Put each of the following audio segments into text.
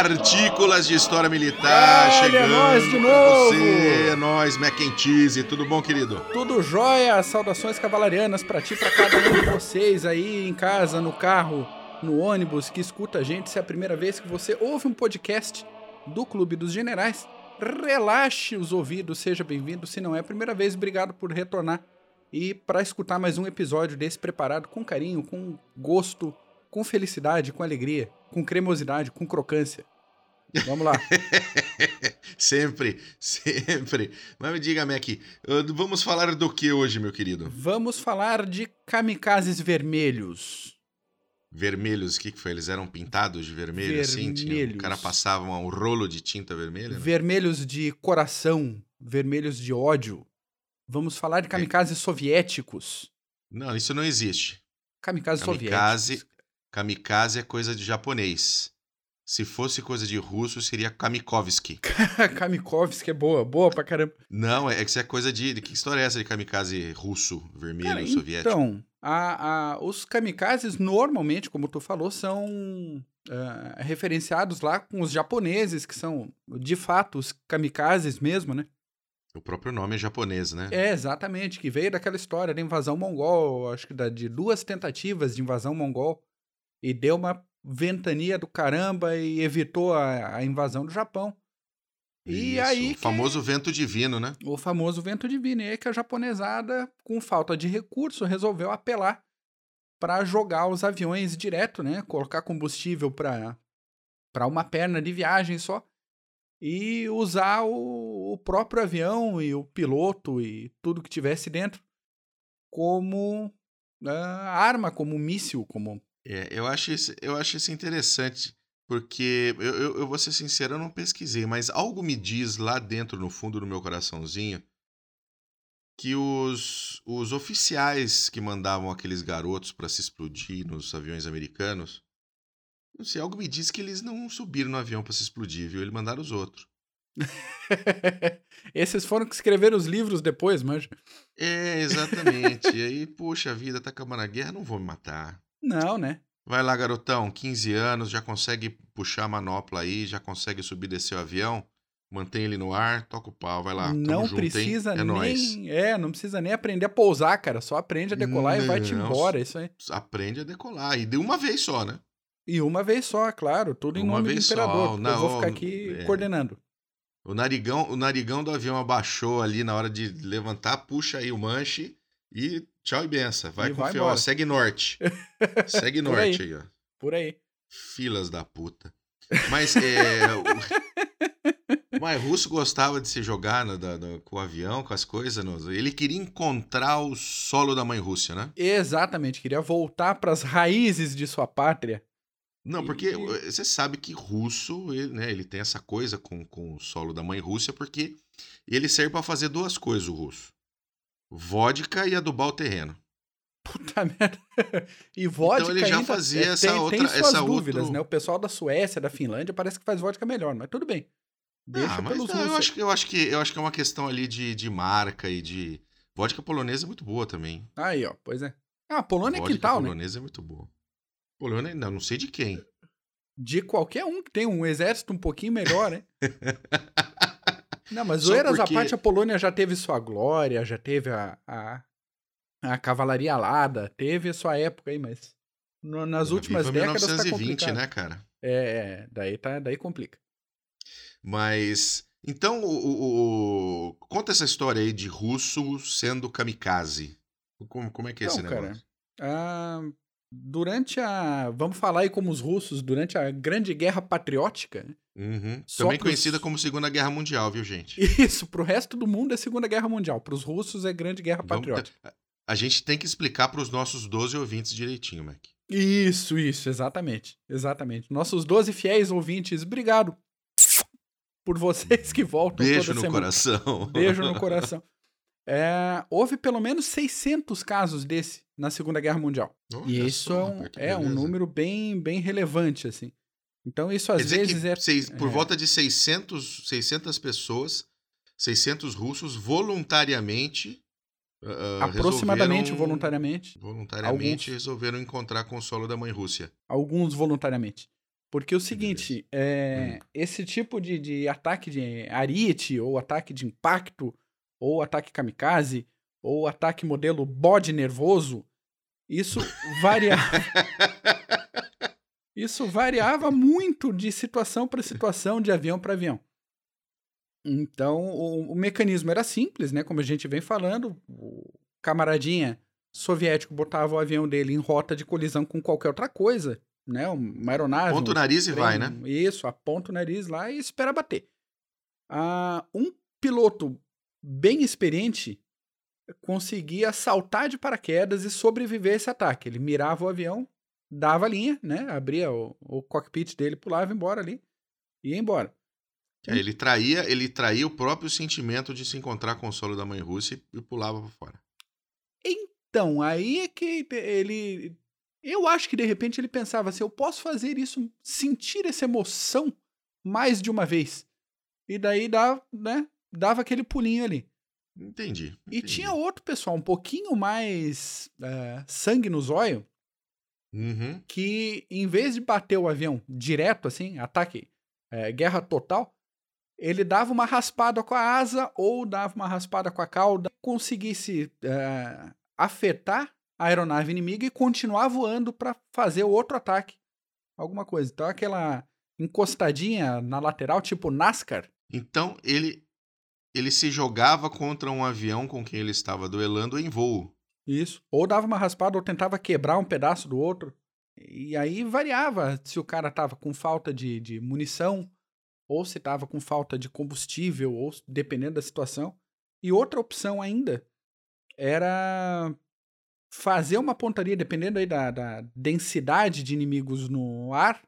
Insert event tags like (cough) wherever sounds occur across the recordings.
Partículas de História Militar Olha, chegando. nós de pra novo. Você, é nóis, Mac and Cheese. Tudo bom, querido? Tudo jóia? Saudações cavalarianas pra ti, pra cada um de vocês aí em casa, no carro, no ônibus, que escuta a gente. Se é a primeira vez que você ouve um podcast do Clube dos Generais, relaxe os ouvidos, seja bem-vindo. Se não é a primeira vez, obrigado por retornar e para escutar mais um episódio desse preparado com carinho, com gosto, com felicidade, com alegria, com cremosidade, com crocância. Vamos lá. (laughs) sempre, sempre. Mas me diga, Mac, vamos falar do que hoje, meu querido? Vamos falar de kamikazes vermelhos. Vermelhos, o que, que foi? Eles eram pintados de vermelho, assim? Tinha- Vermelhos. o cara passava um rolo de tinta vermelha? né? Vermelhos de coração, vermelhos de ódio. Vamos falar de kamikazes soviéticos. Não, isso não existe. Kamikazes Kamikaze, soviéticos. Kamikaze é coisa de japonês. Se fosse coisa de russo, seria Kamikovsky. (laughs) Kamikovsky é boa, boa pra caramba. Não, é que isso é coisa de. de que história é essa de kamikaze russo, vermelho, Cara, soviético? então, a- a- os kamikazes normalmente, como tu falou, são ah, referenciados lá com os japoneses, que são, de fato, os kamikazes mesmo, né? O próprio nome é japonês, né? É, exatamente, que veio daquela história da invasão mongol, acho que da- de duas tentativas de invasão mongol, e deu uma ventania do caramba e evitou a, a invasão do Japão. E Isso, aí O que- famoso vento divino, né? O famoso vento divino, e aí que a japonesada, com falta de recurso, resolveu apelar para jogar os aviões direto, né? Colocar combustível para uma perna de viagem só e usar o, o próprio avião e o piloto e tudo que tivesse dentro como ah, arma, como míssil, como É, eu, acho isso, eu acho isso interessante, porque eu, eu, eu vou ser sincero, eu não pesquisei, mas algo me diz lá dentro, no fundo do meu coraçãozinho, que os, os oficiais que mandavam aqueles garotos para se explodir nos aviões americanos, não sei, algo me diz que eles não subiram no avião para se explodir, viu? Eles mandaram os outros. (laughs) Esses foram que escreveram os livros depois, mas É, exatamente. e aí, poxa vida, tá acabando a guerra, não vou me matar. Não, né? Vai lá, garotão, 15 anos, já consegue puxar a manopla aí, já consegue subir e descer o avião, mantém ele no ar, toca o pau, vai lá. não junto, precisa é nem. nóis. É, não precisa nem aprender a pousar, cara. Só aprende a decolar e vai-te Não, embora. Isso aí. Aprende a decolar. E de uma vez só, né? E uma vez só, claro. Tudo em Uma nome do vez só, imperador. porque não, eu vou ficar aqui é. coordenando. O narigão, o narigão do avião abaixou ali na hora de levantar, puxa aí o manche e tchau e benção. Vai E com fio, ó, segue norte. (laughs) segue norte aí, ó. Por aí. Filas da puta. Mas é. o... Mas russo gostava de se jogar no- da- no- com o avião, com as coisas. no- Ele queria encontrar o solo da mãe Rússia, né? Exatamente. Queria voltar para as raízes de sua pátria. Não, porque E- você sabe que russo, ele, né, ele tem essa coisa com, com o solo da mãe Rússia, porque ele serve pra fazer duas coisas, o russo: vodka e adubar o terreno. Puta (laughs) merda. E vodka Então ele já ainda fazia é, essa tem, outra- tem suas essa dúvidas, outro- né? O pessoal da Suécia, da Finlândia, parece que faz vodka melhor, mas tudo bem. Deixa ah, mas pelos não, eu, acho, que- eu, acho que, eu acho que é uma questão ali de, de marca e de. Vodka polonesa é muito boa também. Aí, ó, pois é. Ah, a Polônia é Vodka quintal, né? polonesa é muito boa. Polônia, não, não sei de quem. De qualquer um que tem um exército um pouquinho melhor, né? (laughs) Não, mas zoeiras porque- à parte, a Polônia já teve sua glória, já teve a, a, a cavalaria alada, teve a sua época aí, mas no- nas últimas viva décadas tá 1920, complicado. né, cara? É, é, daí, tá, daí complica. Mas. Então, o, o- o- conta essa história aí de russo sendo kamikaze. Como, como é que é esse Então, negócio? cara, ah, durante a. Vamos falar aí como os russos, durante a Grande Guerra Patriótica, né? Uhum. Também pros- conhecida como Segunda Guerra Mundial, viu, gente? isso, pro resto do mundo é Segunda Guerra Mundial, pros russos é Grande Guerra Vamos- Patriótica. a- a gente tem que explicar para os nossos 12 ouvintes direitinho, Mac. Isso, isso, exatamente. Exatamente. Nossos 12 fiéis ouvintes, obrigado por vocês que voltam Beijo no semana. coração. Beijo no (laughs) coração. É, houve pelo menos 600 casos desse na Segunda Guerra Mundial. Olha e isso só, é, um, é um número bem, bem relevante, assim. Então isso às Quer dizer vezes que é... seis- por é. volta de 600, 600 pessoas, 600 russos voluntariamente. ah, aproximadamente resolveram- voluntariamente, Voluntariamente Alguns. resolveram encontrar com o solo da mãe Rússia. alguns voluntariamente. Porque o seguinte, é, hum. esse tipo de, de ataque de ariete, ou ataque de impacto, ou ataque kamikaze, ou ataque modelo bode nervoso, isso variava. (laughs) isso variava muito de situação para situação, de avião para avião. Então, o, o, mecanismo era simples, né? Como a gente vem falando, o camaradinha soviético botava o avião dele em rota de colisão com qualquer outra coisa, né? Uma aeronave. Aponta um o nariz trem, e vai, né? Isso, aponta o nariz lá e espera bater. Ah, um piloto bem experiente conseguia saltar de paraquedas e sobreviver a esse ataque. Ele mirava o avião, dava a linha, né? Abria o, o cockpit dele, pulava embora ali e ia embora. É, ele traía, ele traía o próprio sentimento de se encontrar com o solo da mãe Rússia e pulava para fora. Então, aí é que ele eu acho que de repente ele pensava assim, eu posso fazer isso, sentir essa emoção mais de uma vez. E daí dava, né, dava aquele pulinho ali. Entendi, entendi. E tinha outro pessoal um pouquinho mais é, sangue no zóio, uhum. que em vez de bater o avião direto assim, ataque, é, guerra total, ele dava uma raspada com a asa ou dava uma raspada com a cauda, conseguisse é, afetar a aeronave inimiga e continuar voando para fazer o outro ataque. Alguma coisa. Então aquela encostadinha na lateral, tipo NASCAR. Então ele ele se jogava contra um avião com quem ele estava duelando em voo. Isso. Ou dava uma raspada ou tentava quebrar um pedaço do outro. E aí variava se o cara tava com falta de, de munição, ou se tava com falta de combustível, ou dependendo da situação. E outra opção ainda era fazer uma pontaria, dependendo aí da, da densidade de inimigos no ar.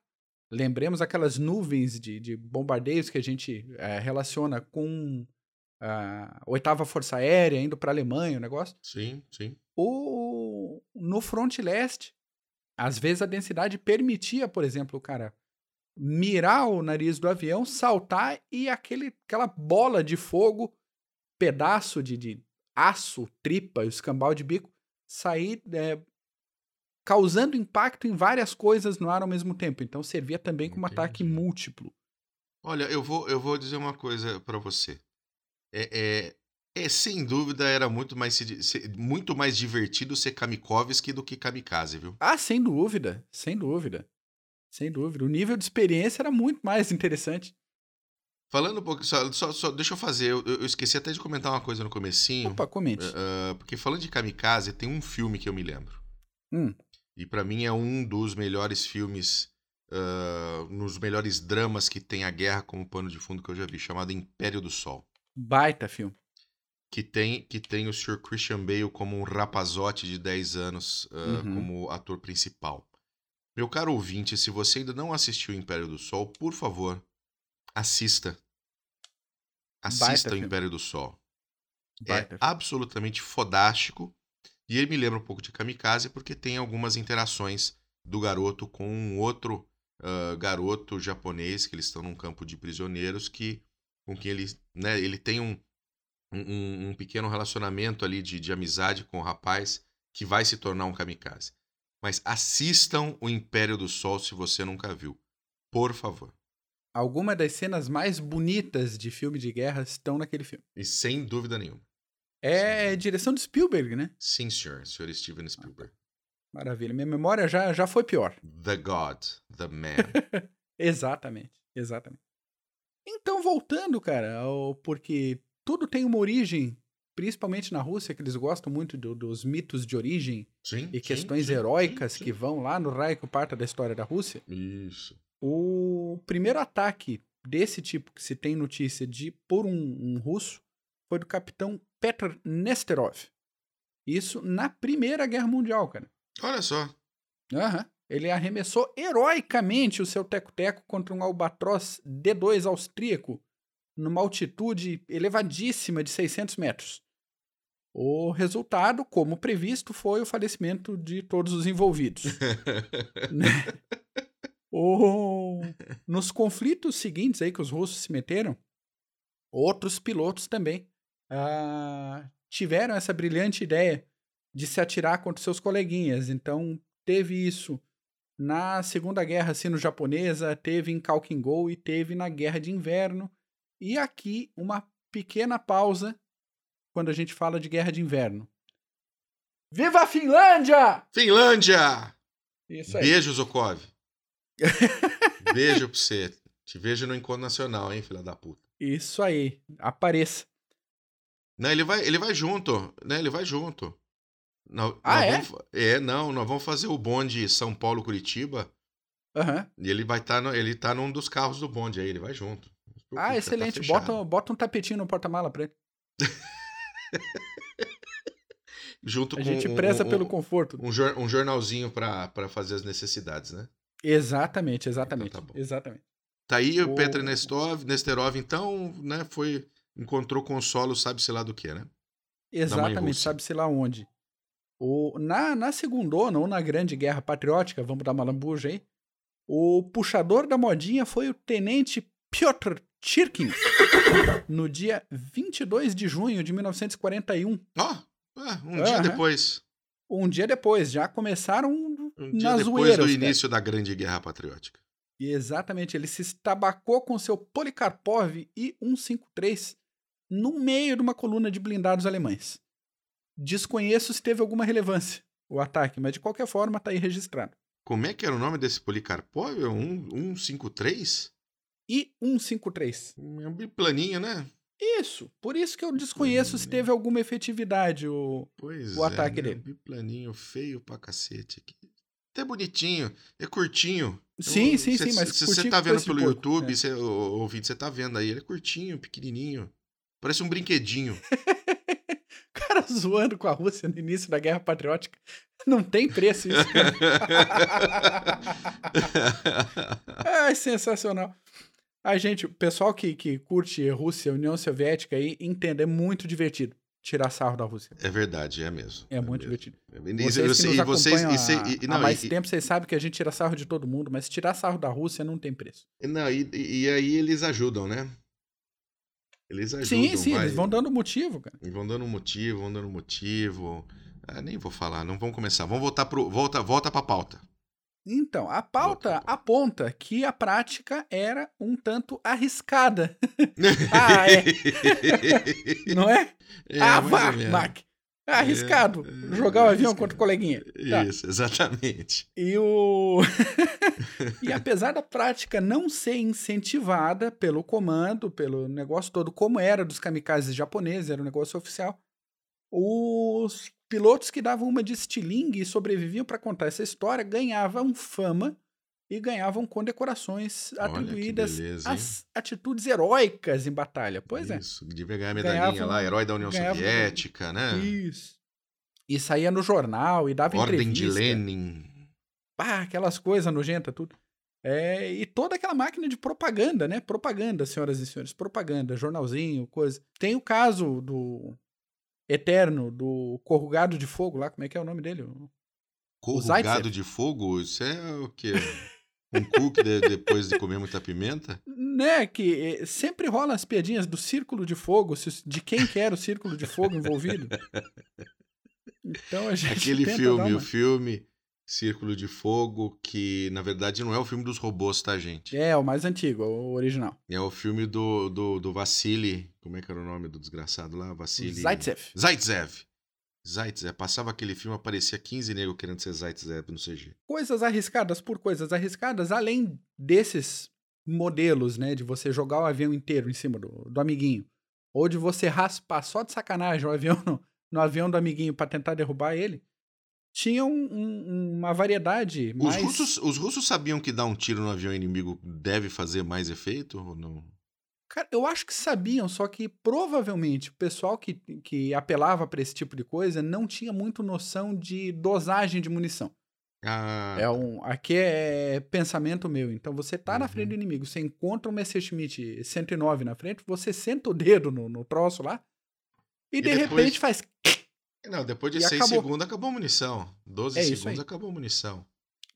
Lembremos aquelas nuvens de, de bombardeios que a gente é, relaciona com a oitava Força Aérea, indo para a Alemanha, o negócio. Sim, sim. O, no fronte leste, às vezes a densidade permitia, por exemplo, o cara mirar o nariz do avião, saltar e aquele, aquela bola de fogo, pedaço de, de aço, tripa, escambau de bico, sair é, causando impacto em várias coisas no ar ao mesmo tempo. Então servia também como Entendi. ataque múltiplo. Olha, eu vou, eu vou dizer uma coisa para você é, é, é, sem dúvida era muito mais, muito mais divertido ser Kamikovski do que Kamikaze, viu? Ah, sem dúvida, sem dúvida. Sem dúvida. O nível de experiência era muito mais interessante. Falando um pouco, só, só, só deixa eu fazer, eu, eu, esqueci até de comentar uma coisa no comecinho. Opa, comente. Uh, porque falando de Kamikaze, tem um filme que eu me lembro. Hum. E para mim é um dos melhores filmes, uh, nos melhores dramas que tem a guerra como pano de fundo que eu já vi, chamado Império do Sol. Baita filme. Que tem, que tem o Sr. Christian Bale como um rapazote de 10 anos uh, uhum. como ator principal. Meu caro ouvinte, se você ainda não assistiu Império do Sol, por favor, assista. Assista Baita o Império do Sol. Baita é filme. absolutamente fodástico. E ele me lembra um pouco de Kamikaze porque tem algumas interações do garoto com um outro uh, garoto japonês que eles estão num campo de prisioneiros que com quem ele, né, ele tem um, um, um pequeno relacionamento ali de, de amizade com o rapaz que vai se tornar um kamikaze. Mas assistam o Império do Sol se você nunca viu. Por favor. Algumas das cenas mais bonitas de filme de guerra estão naquele filme. E sem dúvida nenhuma. É Sim. direção de Spielberg, né? Sim, senhor. Senhor Steven Spielberg. Maravilha. Minha memória já, já foi pior. The God, the man. (laughs) exatamente, exatamente. Então, voltando, cara, ao, porque tudo tem uma origem, principalmente na Rússia, que eles gostam muito do, dos mitos de origem sim, e questões sim, heróicas sim, que vão lá no Raico Parta da história da Rússia. Isso. O primeiro ataque desse tipo que se tem notícia de por um, um russo foi do capitão Petr Nesterov. Isso na Primeira Guerra Mundial, cara. Olha só. Aham. Uhum. Ele arremessou heroicamente o seu teco-teco contra um albatroz D2 austríaco numa altitude elevadíssima de 600 metros. O resultado, como previsto, foi o falecimento de todos os envolvidos. (laughs) Né? o... Nos conflitos seguintes aí que os russos se meteram, outros pilotos também uh, tiveram essa brilhante ideia de se atirar contra seus coleguinhas. Então, teve isso na Segunda Guerra Sino-Japonesa, teve em Kalkingol e teve na Guerra de Inverno. E aqui uma pequena pausa quando a gente fala de Guerra de Inverno. Viva a Finlândia! Finlândia! Isso aí. Beijo, Zokov. (laughs) Beijo pra você. Te vejo no encontro nacional, hein, filha da puta. Isso aí. Apareça. Não, ele vai, ele vai junto, né? Ele vai junto. Nó- Ah, é? vamos é, não, nós vamos fazer o bonde São Paulo-Curitiba Aham. e ele vai estar ele tá num dos carros do bonde aí, ele vai junto. Não Ah, tá excelente. fechado. bota, bota um tapetinho no porta-mala pra ele. (laughs) Junto A com gente um- preza um, pelo conforto. um, jor- um jornalzinho pra pra fazer as necessidades, né? Exatamente, exatamente. Então tá exatamente. Tá aí o O- Petr Nestov, Nesterov, então, né, foi encontrou consolo, sabe-se lá do que, né? Exatamente, sabe-se lá onde. O, na, na segundona, ou na Grande Guerra Patriótica, vamos dar uma lambuja aí, o puxador da modinha foi o tenente Piotr Chirkin, (laughs) no dia 22 de junho de 1941. Ó, ah, um dia Aham. depois. Um dia depois, já começaram Um dia na depois zoeira. do início da Grande Guerra Patriótica. E Exatamente, ele se estabacou com seu Polikarpov I-153 no meio de uma coluna de blindados alemães. Desconheço se teve alguma relevância o ataque, mas de qualquer forma tá aí registrado. Como é que era o nome desse Policarpov? É um 153? I-153. É um biplaninho, né? Isso, por isso que eu desconheço se teve alguma efetividade. O... Pois O é, ataque né? dele. Um biplaninho feio pra cacete aqui. Até bonitinho, é curtinho. Sim, Eu- sim, cê- sim, mas Se você tá vendo pelo YouTube, é. cê, ô, ouvinte, você tá vendo aí, ele é curtinho, pequenininho. Parece um brinquedinho. (laughs) Cara (laughs) zoando com a Rússia no início da Guerra Patriótica. Não tem preço isso. (laughs) É sensacional. A gente, o pessoal que, que curte Rússia, União Soviética aí, entende, é muito divertido tirar sarro da Rússia. é verdade, é mesmo. É, muito mesmo. divertido. E Vocês você- que nos e vocês- e cê- há, mais e- tempo, vocês sabem que a gente tira sarro de todo mundo, mas tirar sarro da Rússia não tem preço. Não, e- e aí eles ajudam, né? Eles ajudam. sim, sim, vai. eles vão dando motivo, cara. Vão dando motivo, vão dando motivo. Ah, nem vou falar, não vamos começar. Vamos voltar pro. Volta, volta pra pauta. Então, a pauta aponta que a prática era um tanto arriscada, (laughs) Ah, é. (laughs) não é? É, ah, vá. Mac. É arriscado. É, jogar o avião arriscado. contra o coleguinha. Tá. Isso, exatamente. E o. (laughs) e apesar da prática não ser incentivada pelo comando, pelo negócio todo, como era dos kamikazes japoneses, era um negócio oficial, os pilotos que davam uma de estilingue e sobreviviam para contar essa história ganhavam fama e ganhavam condecorações Olha atribuídas beleza, às atitudes heróicas em batalha. Pois é. Isso, devia ganhar a medalhinha Ganhava- lá, herói da União ganhava- Soviética, né? Isso. E saía no jornal e dava Ordem de entrevista. Lenin. pá, aquelas coisas nojentas, tudo. É, e toda aquela máquina de propaganda, né? Propaganda, senhoras e senhores, propaganda, jornalzinho, coisa. Tem o caso do Eterno, do Corrugado de Fogo lá, como é que é o nome dele? Corrugado de fogo? Isso é o quê? (laughs) Um cookie de- depois de comer muita pimenta? Né, que eh, sempre rolam as piadinhas do círculo de fogo, se- de quem que era o círculo de fogo envolvido. Então a gente Aquele filme, uma- o filme Círculo de Fogo, que na verdade não é o filme dos robôs, tá, gente? É, o mais antigo, o original. É o filme do, do, do Vassili. Como é que era o nome do desgraçado lá? Vassili. Zaitsev. Zaitsev. Zaitsev. Passava aquele filme, aparecia 15 negros querendo ser Zaitsev no CG. coisas arriscadas por coisas arriscadas, além desses modelos, né, de você jogar o avião inteiro em cima do, do amiguinho, ou de você raspar só de sacanagem o avião no, no avião do amiguinho para tentar derrubar ele, tinha um- um- uma variedade Os, mais... russos, os russos sabiam que dar um tiro no avião inimigo deve fazer mais efeito ou não? Cara, eu acho que sabiam, só que provavelmente o pessoal que, que apelava para esse tipo de coisa não tinha muito noção de dosagem de munição. Ah, É um, aqui é pensamento meu. Então você tá na Uhum. frente do inimigo, você encontra um Messerschmitt 109 na frente, você senta o dedo no, no troço lá e, de depois- repente faz. Não, depois de E 6 acabou. segundos acabou a munição. 12 É segundos acabou a munição.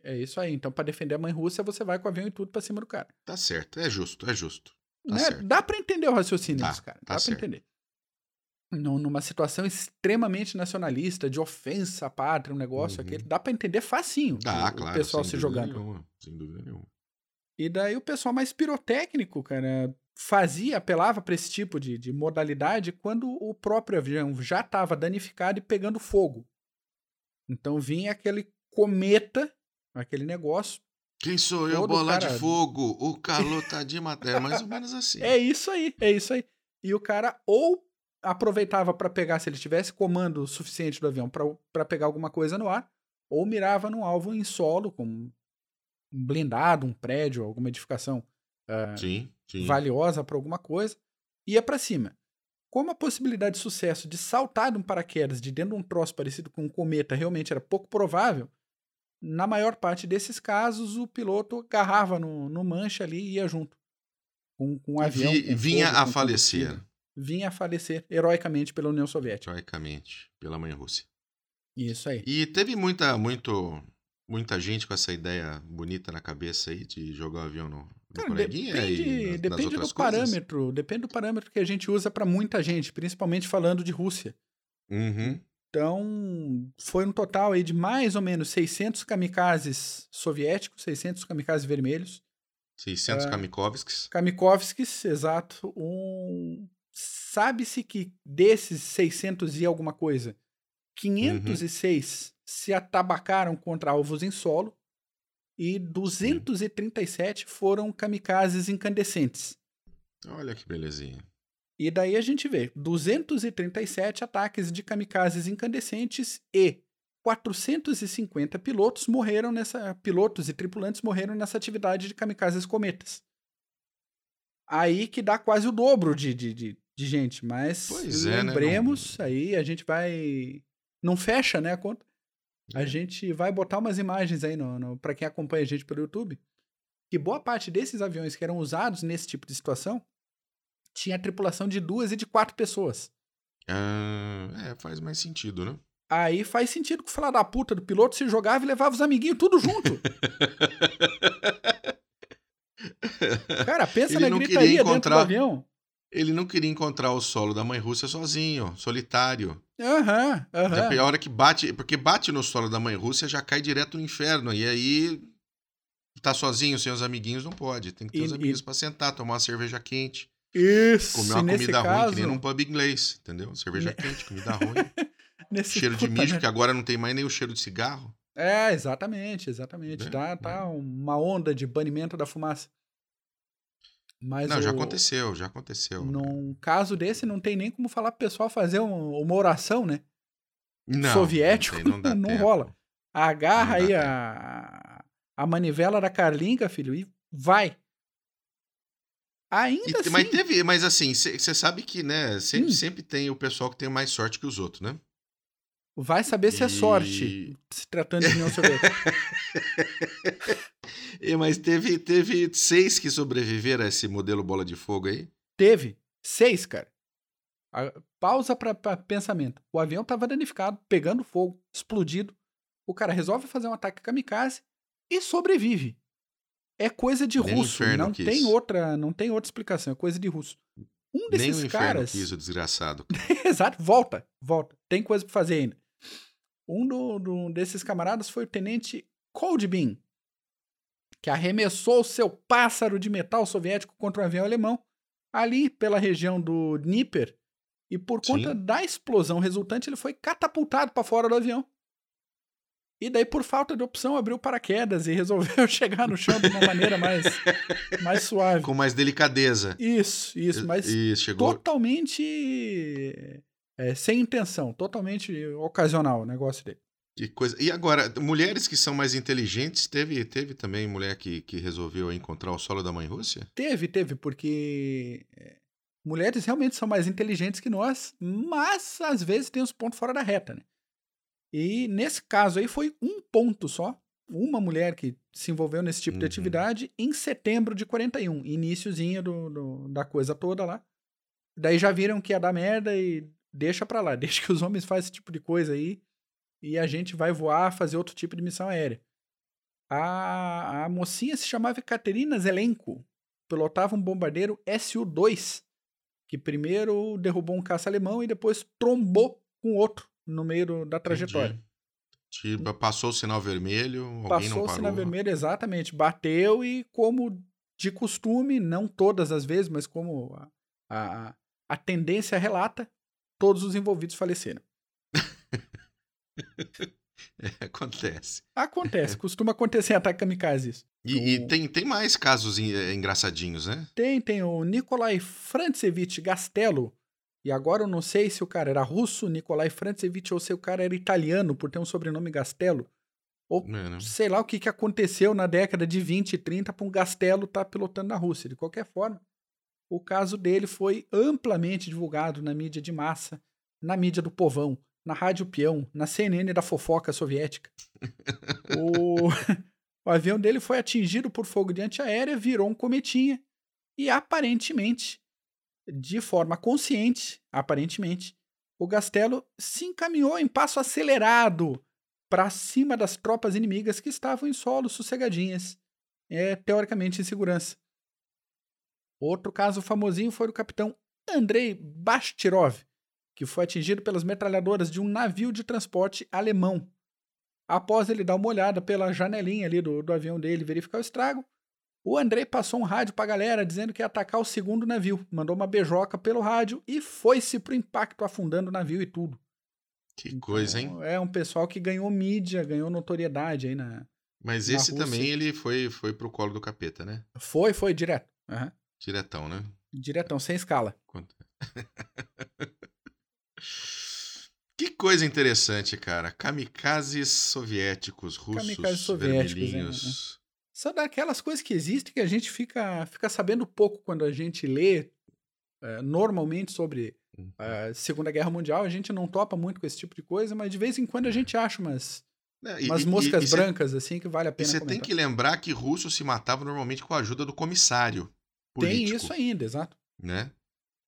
É isso aí. Então, para defender a mãe Rússia, você vai com o avião e tudo pra cima do cara. Tá certo, é justo, é justo. Tá Né? Dá pra entender o raciocínio Tá, disso, cara. tá Dá certo. pra entender. numa situação extremamente nacionalista, de ofensa à pátria, um negócio Uhum. aquele. Dá pra entender facinho Dá, o, claro. o pessoal se jogando. Nenhuma, sem dúvida nenhuma. E daí o pessoal mais pirotécnico, cara, fazia, apelava pra esse tipo de, de modalidade quando o próprio avião já estava danificado e pegando fogo. Então vinha aquele cometa, aquele negócio. Quem sou eu, Todo bola cara- de fogo? O calor tá de (laughs) matéria. É mais ou menos assim. É isso aí, é isso aí. E o cara ou aproveitava pra pegar, se ele tivesse comando suficiente do avião pra pra pegar alguma coisa no ar, ou mirava num alvo em solo, como um blindado, um prédio, alguma edificação Sim, sim. valiosa para alguma coisa, ia para cima. Como a possibilidade de sucesso de saltar de um paraquedas de dentro de um troço parecido com um cometa realmente era pouco provável, na maior parte desses casos o piloto agarrava no, no manche ali e ia junto. Com, com um avião. Vi- com vinha fogo, a falecer. Vinha a falecer heroicamente pela União Soviética. teoricamente, pela mãe Rússia. Isso aí. E teve muita, muito, muita gente com essa ideia bonita na cabeça aí de jogar o avião no, Cara, coleguinha depende, nas depende do coisas? parâmetro. Depende do parâmetro que a gente usa para muita gente, principalmente falando de Rússia. Uhum. Então, foi um total aí de mais ou menos 600 kamikazes soviéticos, 600 kamikazes vermelhos. 600 É. Kamikovskis. Kamikovskis, exato. Um... Sabe-se que desses 600 e alguma coisa, 506 se atabacaram contra alvos em solo e 237 foram kamikazes incandescentes. Olha que belezinha. E daí a gente vê 237 ataques de kamikazes incandescentes e 450 pilotos morreram nessa pilotos e tripulantes morreram nessa atividade de kamikazes cometas. Aí que dá quase o dobro de, de, de, de gente, mas Pois é, né? lembremos, aí a gente vai não fecha, né, a conta. A É. gente vai botar umas imagens aí no, no para quem acompanha a gente pelo YouTube, que boa parte desses aviões que eram usados nesse tipo de situação tinha tripulação de duas e de quatro pessoas. Ah, é, faz mais sentido, né? Aí faz sentido que o filho da puta do piloto se jogava e levava os amiguinhos tudo junto. (laughs) Cara, pensa Ele na não gritaria queria dentro do avião. Ele não queria encontrar o solo da mãe Rússia sozinho, solitário. Aham, aham. É a hora que bate, porque bate no solo da mãe Rússia já cai direto no inferno. E aí tá sozinho, sem os amiguinhos, não pode. Tem que ter E- os amiguinhos e- pra sentar, tomar uma cerveja quente, Isso, comer uma nesse comida ruim, caso, que nem num pub inglês, entendeu? Cerveja quente, comida ruim, (laughs) nesse cheiro de mijo, né? que agora não tem mais nem o cheiro de cigarro. É, exatamente, exatamente. Né? Tá, tá uma onda de banimento da fumaça. Mas não, já o- aconteceu, já aconteceu. Num caso desse, não tem nem como falar pro pessoal fazer um- uma oração, né? Não, soviético, não, tem, (laughs) não, não rola. Agarra Não aí a, a manivela da Carlinga, filho, e vai. Ainda E assim, Mas teve, mas assim, você sabe que, né, sempre, Hum. sempre tem o pessoal que tem mais sorte que os outros, né? vai saber se é E- sorte, se tratando de União Soviética. (laughs) E, mas teve, teve seis que sobreviveram a esse modelo bola de fogo aí. Teve seis, cara. A- pausa pra pensamento. O avião tava danificado, pegando fogo, explodido. O cara resolve fazer um ataque kamikaze e sobrevive. É coisa de Nem o russo, não quis. tem outra, não tem outra explicação, é coisa de russo. Um Nem desses o inferno caras, quis, o desgraçado. (laughs) exato, volta, volta. Tem coisa pra fazer ainda. Um do, do- desses camaradas foi o tenente Koldbin, que arremessou seu pássaro de metal soviético contra um avião alemão ali pela região do Dnieper e por Sim. conta da explosão resultante ele foi catapultado para fora do avião. E daí por falta de opção abriu paraquedas e resolveu (laughs) chegar no chão de uma maneira mais mais suave. Com mais delicadeza. Isso, isso, mas E chegou. totalmente é, sem intenção, totalmente ocasional o negócio dele. Que coisa. E agora, mulheres que são mais inteligentes, teve, teve também mulher que, que resolveu encontrar o solo da mãe Rússia? Teve, teve, porque é, mulheres realmente são mais inteligentes que nós, mas às vezes tem os pontos fora da reta, né? E nesse caso aí foi um ponto só, uma mulher que se envolveu nesse tipo de Uhum. atividade em setembro de 41, iníciozinho do, do- da coisa toda lá. Daí já viram que ia dar merda e deixa pra lá, (laughs) deixa que os homens façam esse tipo de coisa aí e a gente vai voar, fazer outro tipo de missão aérea. A, a mocinha se chamava Katerina Zelenko, pilotava um bombardeiro Su-2 que primeiro derrubou um caça alemão e depois trombou com outro no meio da trajetória. Tipo, passou o sinal vermelho, Passou o sinal vermelho, exatamente. Bateu e, como de costume, não todas as vezes, mas como a, a, a tendência relata, todos os envolvidos faleceram. (laughs) É, acontece. Acontece, costuma acontecer em ataque kamikaze isso. E, e O- tem, tem mais casos eh, engraçadinhos, né? Tem, tem o Nikolai Frantsevich Gastello. E agora eu não sei se o cara era russo, Nikolai Frantsevich, ou se o cara era italiano, por ter um sobrenome Gastello. Ou É, né? sei lá o que, que aconteceu na década de 20 e 30 para um Gastello estar pilotando na Rússia. De qualquer forma, o caso dele foi amplamente divulgado na mídia de massa, na mídia do povão, na Rádio Peão, na CNN da fofoca soviética. (laughs) o... (laughs) o avião dele foi atingido por fogo de antiaérea, virou um cometinha e aparentemente, de forma consciente, aparentemente, o Gastello se encaminhou em passo acelerado para cima das tropas inimigas que estavam em solo sossegadinhas, é, teoricamente em segurança. Outro caso famosinho foi o capitão Andrei Bastirov, que foi atingido pelas metralhadoras de um navio de transporte alemão. Após ele dar uma olhada pela janelinha ali do, do avião dele verificar o estrago, o Andrei passou um rádio pra galera dizendo que ia atacar o segundo navio, mandou uma beijoca pelo rádio e foi-se pro impacto, afundando o navio e tudo. Que coisa, hein? Então, É um pessoal que ganhou mídia, ganhou notoriedade aí na. Mas na esse Rússia- também, ele foi, foi pro colo do capeta, né? Foi, foi direto. Aham. Diretão, né? Diretão, sem escala. Quanto- (laughs) que coisa interessante, cara. Kamikazes soviéticos, russos, Kamikazes soviéticos, vermelhinhos. São daquelas coisas que existem que a gente fica, fica sabendo pouco quando a gente lê eh, normalmente sobre Uhum. a Segunda Guerra Mundial. A gente não topa muito com esse tipo de coisa, mas de vez em quando a gente acha umas, É, e- umas e- moscas e cê- brancas assim que vale a E pena você tem que lembrar que russo se matava normalmente com a ajuda do comissário Tem político. isso ainda, exato. né?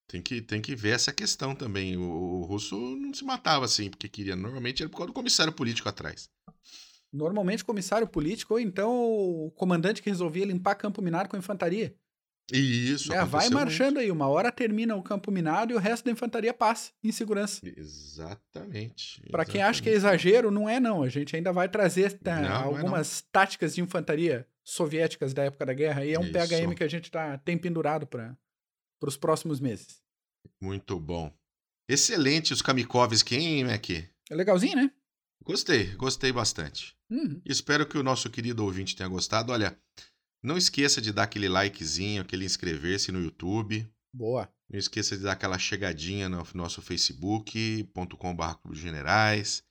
Tem que, tem que ver essa questão também. O, o russo não se matava assim porque queria. Normalmente era por causa do comissário político atrás. Normalmente comissário político ou então o comandante que resolvia limpar campo minado com a infantaria. E isso. É, vai marchando aí, uma hora termina o campo minado e o resto da infantaria passa em segurança. muito. Exatamente. Pra quem acha que é exagero, não é não. A gente ainda vai trazer tá, Não, não é algumas táticas de infantaria soviéticas da época da guerra e é um Isso. PHM que a gente tá, tem pendurado para os próximos meses. Muito bom. Excelente os Kamikovski, hein, Mac? É legalzinho, né? Gostei, gostei bastante. Uhum. Espero que o nosso querido ouvinte tenha gostado. Olha, não esqueça de dar aquele likezinho, aquele inscrever-se no YouTube. Boa. Não esqueça de dar aquela chegadinha no nosso facebook.com.br Clube Generais.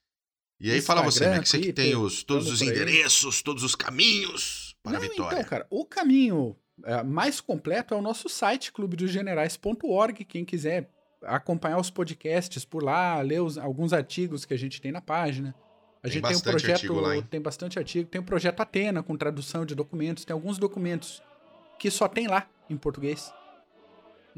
E aí fala você, Instagram, Mac, você que tem os, todos os endereços, todos os caminhos para a Não, vitória. Então, cara, o caminho é, mais completo é o nosso site, clubedosgenerais.org. Quem quiser acompanhar os podcasts por lá, ler os- alguns artigos que a gente tem na página. A Tem gente tem um projeto, lá, tem bastante artigo, tem o projeto Atena com tradução de documentos, tem alguns documentos que só tem lá em português.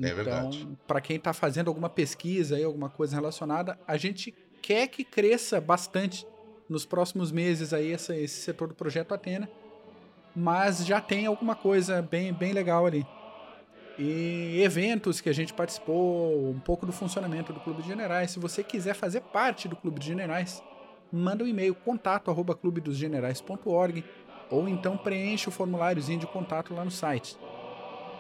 É verdade. Então, para quem está fazendo alguma pesquisa aí, alguma coisa relacionada, a gente quer que cresça bastante nos próximos meses aí essa- esse setor do projeto Atena, mas já tem alguma coisa bem, bem legal ali. E eventos que a gente participou, um pouco do funcionamento do Clube de Generais. Se você quiser fazer parte do Clube de Generais, manda um e-mail contato arroba clubedosgenerais.org ou então preenche o formuláriozinho de contato lá no site.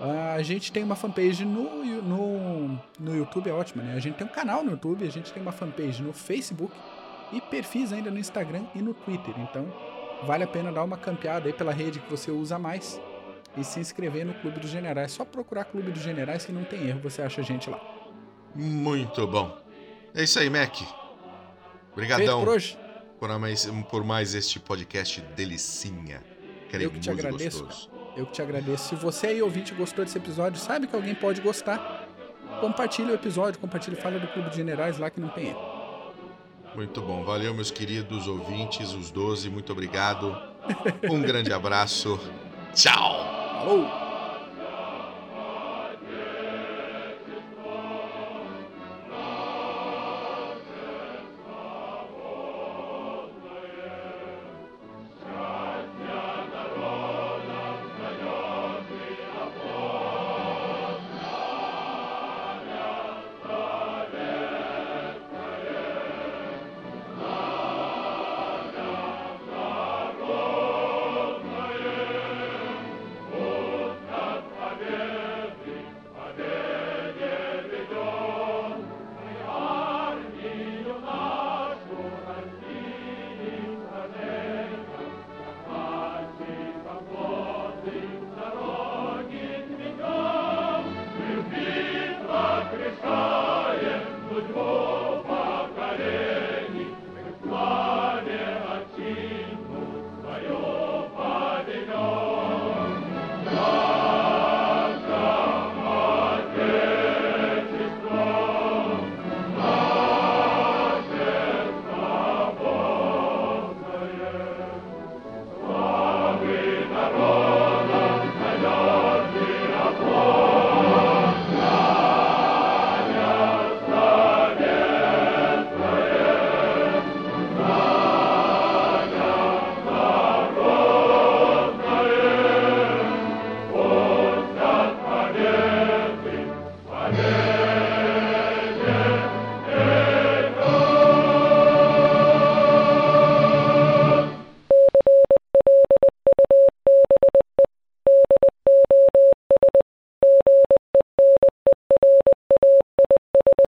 Ah, A gente tem uma fanpage no, no, no YouTube, é ótimo, né? A gente tem um canal no YouTube, a gente tem uma fanpage no Facebook e perfis ainda no Instagram e no Twitter. Então, vale a pena dar uma campeada aí pela rede que você usa mais e se inscrever no Clube dos Generais. Só procurar Clube dos Generais que não tem erro, você acha a gente lá. Muito bom. É isso aí, Mac. Obrigadão por hoje? por mais, por mais este podcast delicinha. Eu que te agradeço, gostoso. Eu que te agradeço. Se você aí, ouvinte, gostou desse episódio, sabe que alguém pode gostar, compartilha o episódio, compartilha e fala do Clube de Generais lá que não tem erro. Muito bom. Valeu, meus queridos ouvintes, os 12. Muito obrigado. Um grande abraço. Tchau. Falou!